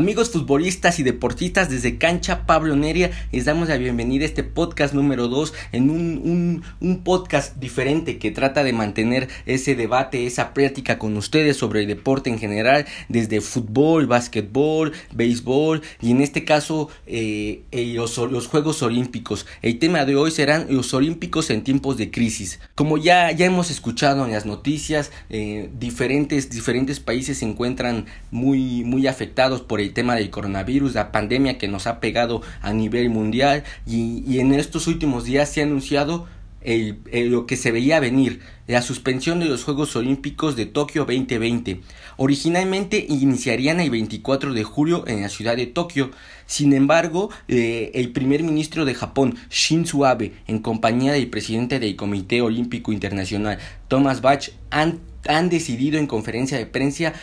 Amigos futbolistas y deportistas desde Cancha Pablo Neria, les damos la bienvenida a este podcast número 2 en un, un, podcast diferente que trata de mantener ese debate, esa práctica con ustedes sobre el deporte en general, desde fútbol, básquetbol, béisbol y en este caso eh, eh, los, los, Juegos Olímpicos. El tema de hoy serán los Olímpicos en tiempos de crisis. Como ya, ya hemos escuchado en las noticias, eh, diferentes, diferentes países se encuentran muy, muy afectados por el tema del coronavirus, la pandemia que nos ha pegado a nivel mundial y, en estos últimos días se ha anunciado lo que se veía venir, la suspensión de los Juegos Olímpicos de Tokio 2020. Originalmente iniciarían el 24 de julio en la ciudad de Tokio. Sin embargo, eh, el primer ministro de Japón, Shinzo Abe, en compañía del presidente del Comité Olímpico Internacional, Thomas Bach, han, han decidido en conferencia de prensa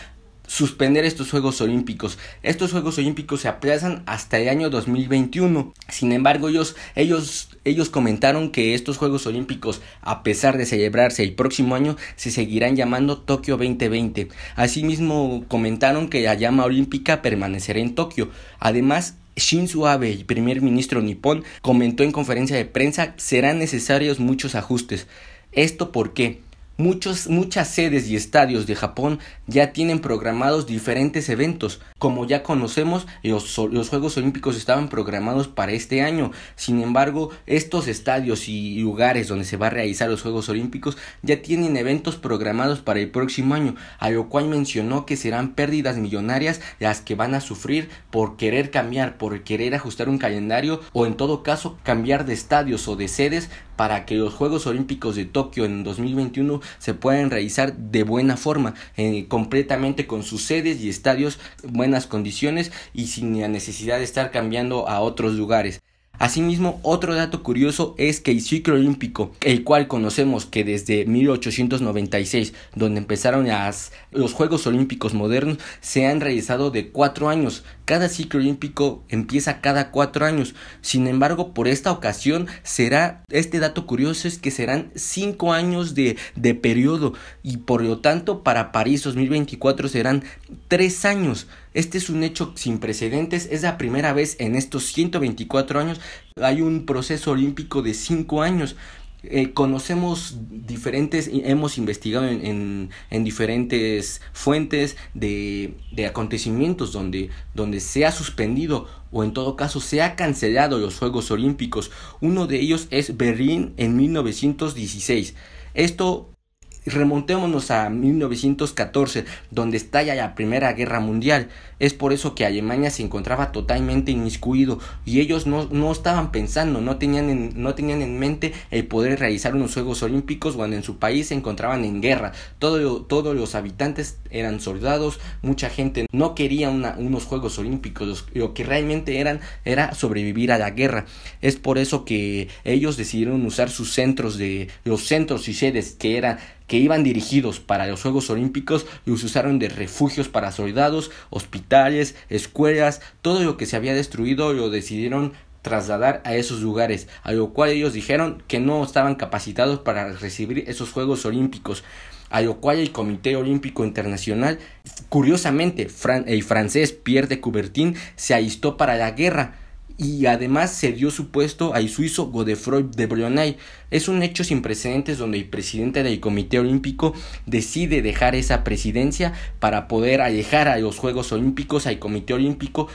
suspender estos Juegos Olímpicos. Estos Juegos Olímpicos se aplazan hasta el año 2021. Sin embargo, ellos, ellos, ellos comentaron que estos Juegos Olímpicos, a pesar de celebrarse el próximo año, se seguirán llamando Tokio 2020. Asimismo, comentaron que la llama olímpica permanecerá en Tokio. Además, Shinzo Abe, el primer ministro nipón, comentó en conferencia de prensa serán necesarios muchos ajustes. ¿Esto por qué? Muchos, muchas sedes y estadios de Japón ya tienen programados diferentes eventos. Como ya conocemos, los, los, Juegos Olímpicos estaban programados para este año. Sin embargo, estos estadios y lugares donde se va a realizar los Juegos Olímpicos ya tienen eventos programados para el próximo año, a lo cual mencionó que serán pérdidas millonarias las que van a sufrir por querer cambiar, por querer ajustar un calendario o en todo caso cambiar de estadios o de sedes para que los Juegos Olímpicos de Tokio en 2021 se puedan realizar de buena forma, eh, completamente con sus sedes y estadios, buenas condiciones y sin la necesidad de estar cambiando a otros lugares. Asimismo, otro dato curioso es que el ciclo olímpico, el cual conocemos que desde 1896, donde empezaron los Juegos Olímpicos modernos, se han realizado de cuatro años. Cada ciclo olímpico empieza cada cuatro años. Sin embargo, por esta ocasión será, este dato curioso es que serán cinco años de, de periodo y por lo tanto para París 2024 serán tres años. Este es un hecho sin precedentes, es la primera vez en estos 124 años hay un proceso olímpico de 5 años. Eh, conocemos diferentes, hemos investigado en, en, diferentes fuentes de, de, acontecimientos donde, donde se ha suspendido o en todo caso se ha cancelado los Juegos Olímpicos. Uno de ellos es Berlín en 1916. Esto remontémonos a 1914, donde estalla la Primera Guerra Mundial. Es por eso que Alemania se encontraba totalmente inmiscuido y ellos no, no estaban pensando, no tenían, en, no tenían en mente el poder realizar unos Juegos Olímpicos cuando en su país se encontraban en guerra. Todo, todos los habitantes eran soldados, mucha gente no quería unos Juegos Olímpicos, lo que realmente eran era sobrevivir a la guerra. Es por eso que ellos decidieron usar sus centros de los centros y sedes que eran que iban dirigidos para los Juegos Olímpicos los usaron de refugios para soldados, hospitales, escuelas, todo lo que se había destruido lo decidieron trasladar a esos lugares, a lo cual ellos dijeron que no estaban capacitados para recibir esos Juegos Olímpicos a lo cual el Comité Olímpico Internacional, curiosamente, el francés Pierre de Coubertin se alistó para la guerra, y además se dio su puesto al suizo Godefroy de Brionay. Es un hecho sin precedentes donde el presidente del Comité Olímpico decide dejar esa presidencia para poder alejar a los Juegos Olímpicos al Comité Olímpico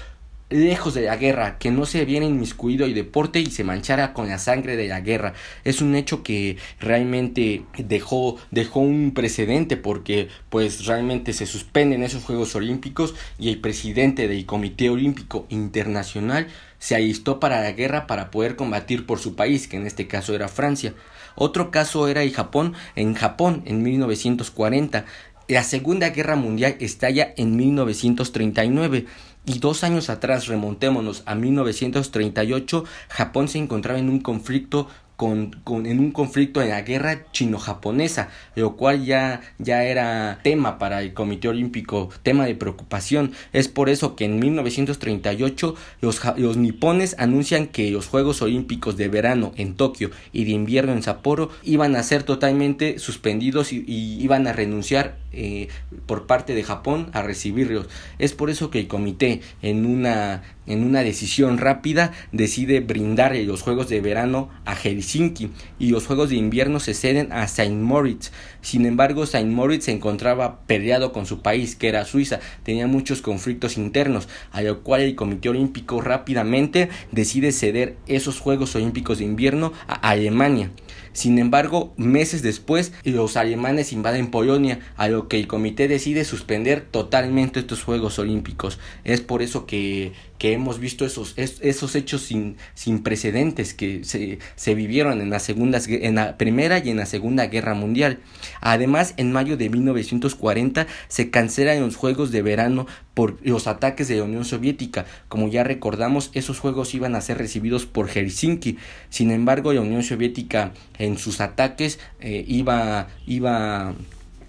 lejos de la guerra, que no se viera inmiscuido el deporte y se manchara con la sangre de la guerra. Es un hecho que realmente dejó, dejó un precedente porque pues realmente se suspenden esos Juegos Olímpicos y el presidente del Comité Olímpico Internacional se alistó para la guerra para poder combatir por su país, que en este caso era Francia. Otro caso era el Japón, en Japón en 1940. La Segunda Guerra Mundial estalla en 1939 y dos años atrás, remontémonos a 1938, Japón se encontraba en un conflicto con, con, en un conflicto en la guerra chino-japonesa, lo cual ya, ya era tema para el Comité Olímpico, tema de preocupación. Es por eso que en 1938 los, los nipones anuncian que los Juegos Olímpicos de verano en Tokio y de invierno en Sapporo iban a ser totalmente suspendidos y, y iban a renunciar eh, por parte de Japón a recibirlos. Es por eso que el comité en una, en una decisión rápida decide brindar los Juegos de Verano a Helsinki y los Juegos de Invierno se ceden a Saint Moritz. Sin embargo, Saint Moritz se encontraba peleado con su país, que era Suiza, tenía muchos conflictos internos, a lo cual el Comité Olímpico rápidamente decide ceder esos Juegos Olímpicos de Invierno a Alemania. Sin embargo, meses después, los alemanes invaden Polonia, a lo que el comité decide suspender totalmente estos Juegos Olímpicos. Es por eso que, que hemos visto esos, esos hechos sin, sin precedentes que se, se vivieron en la, segunda, en la Primera y en la Segunda Guerra Mundial. Además, en mayo de 1940 se cancelan los Juegos de Verano por los ataques de la Unión Soviética. Como ya recordamos, esos Juegos iban a ser recibidos por Helsinki. Sin embargo, la Unión Soviética en sus ataques eh, iba, iba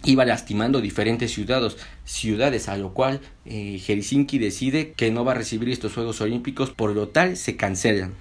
iba lastimando diferentes ciudades, ciudades a lo cual eh, Helsinki decide que no va a recibir estos Juegos Olímpicos, por lo tal se cancelan.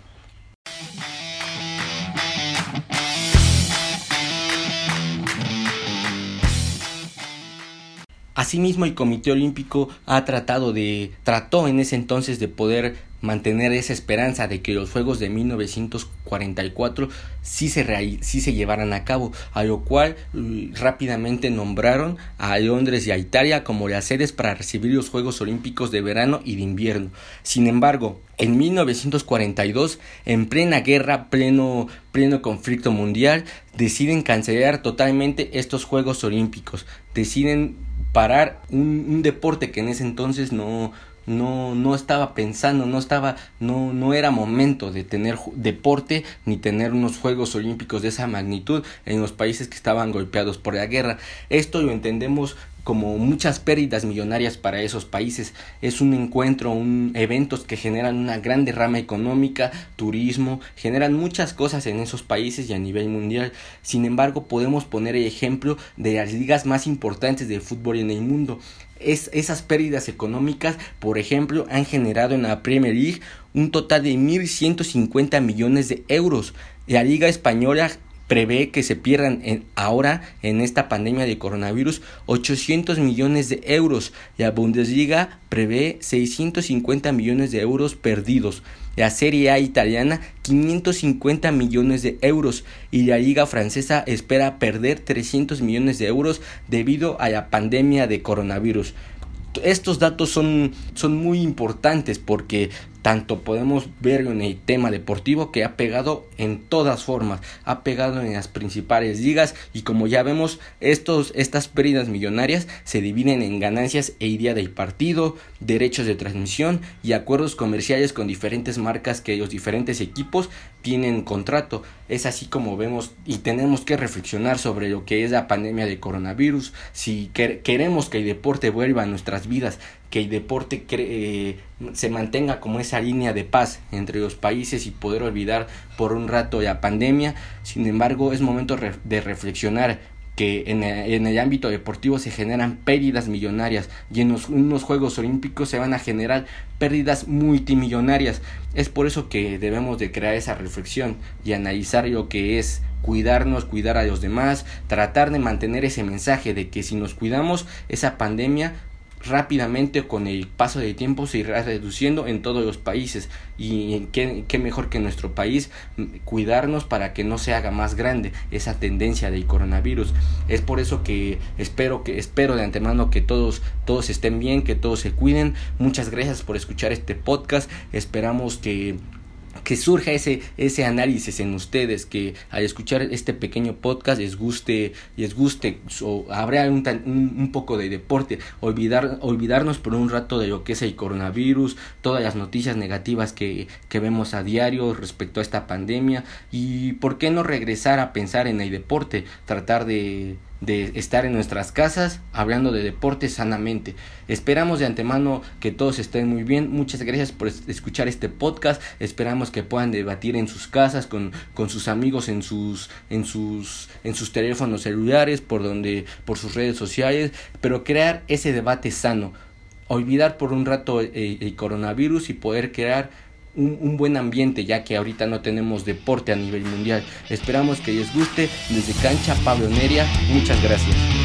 Asimismo, el Comité Olímpico ha tratado de, trató en ese entonces de poder mantener esa esperanza de que los Juegos de 1944 sí se, sí se llevaran a cabo, a lo cual mm, rápidamente nombraron a Londres y a Italia como las sedes para recibir los Juegos Olímpicos de verano y de invierno. Sin embargo, en 1942, en plena guerra, pleno, pleno conflicto mundial, deciden cancelar totalmente estos Juegos Olímpicos, deciden parar un, un deporte que en ese entonces no, no, no estaba pensando, no estaba, no, no era momento de tener deporte ni tener unos Juegos Olímpicos de esa magnitud en los países que estaban golpeados por la guerra. Esto lo entendemos como muchas pérdidas millonarias para esos países. Es un encuentro, un eventos que generan una gran derrama económica, turismo, generan muchas cosas en esos países y a nivel mundial. Sin embargo, podemos poner el ejemplo de las ligas más importantes de fútbol en el mundo es, esas pérdidas económicas, por ejemplo, han generado en la Premier League un total de 1.150 millones de euros. La Liga Española prevé que se pierdan ahora en esta pandemia de coronavirus 800 millones de euros. La Bundesliga prevé 650 millones de euros perdidos la Serie A italiana 550 millones de euros y la Liga francesa espera perder 300 millones de euros debido a la pandemia de coronavirus. Estos datos son, son muy importantes porque tanto podemos verlo en el tema deportivo que ha pegado en todas formas, ha pegado en las principales ligas y como ya vemos estos, estas pérdidas millonarias se dividen en ganancias e idea del partido, derechos de transmisión y acuerdos comerciales con diferentes marcas que los diferentes equipos tienen contrato. Es así como vemos y tenemos que reflexionar sobre lo que es la pandemia de coronavirus, si queremos que el deporte vuelva a nuestras vidas, que el deporte eh, se mantenga como esa línea de paz entre los países y poder olvidar por un rato la pandemia. Sin embargo, es momento de reflexionar que en el, ámbito deportivo se generan pérdidas millonarias y en los, unos Juegos Olímpicos se van a generar pérdidas multimillonarias. Es por eso que debemos de crear esa reflexión y analizar lo que es cuidarnos, cuidar a los demás, tratar de mantener ese mensaje de que si nos cuidamos, esa pandemia rápidamente con el paso del tiempo se irá reduciendo en todos los países. Y qué, qué, mejor que nuestro país cuidarnos para que no se haga más grande esa tendencia del coronavirus. Es por eso que espero que espero de antemano que todos todos estén bien que todos se cuiden. Muchas gracias por escuchar este podcast. Esperamos que que surja ese, ese análisis en ustedes, que al escuchar este pequeño podcast les guste, les guste, o habrá un, un, poco de deporte, olvidar, olvidarnos por un rato de lo que es el coronavirus, todas las noticias negativas que, que vemos a diario respecto a esta pandemia, y por qué no regresar a pensar en el deporte, tratar de de estar en nuestras casas hablando de deporte sanamente. Esperamos de antemano que todos estén muy bien. Muchas gracias por escuchar este podcast. Esperamos que puedan debatir en sus casas con, con sus amigos en sus en sus en sus teléfonos celulares, por donde por sus redes sociales, pero crear ese debate sano. Olvidar por un rato eh, el coronavirus y poder crear un, buen ambiente ya que ahorita no tenemos deporte a nivel mundial. Esperamos que les guste. Desde cancha Pablo Neria, muchas gracias.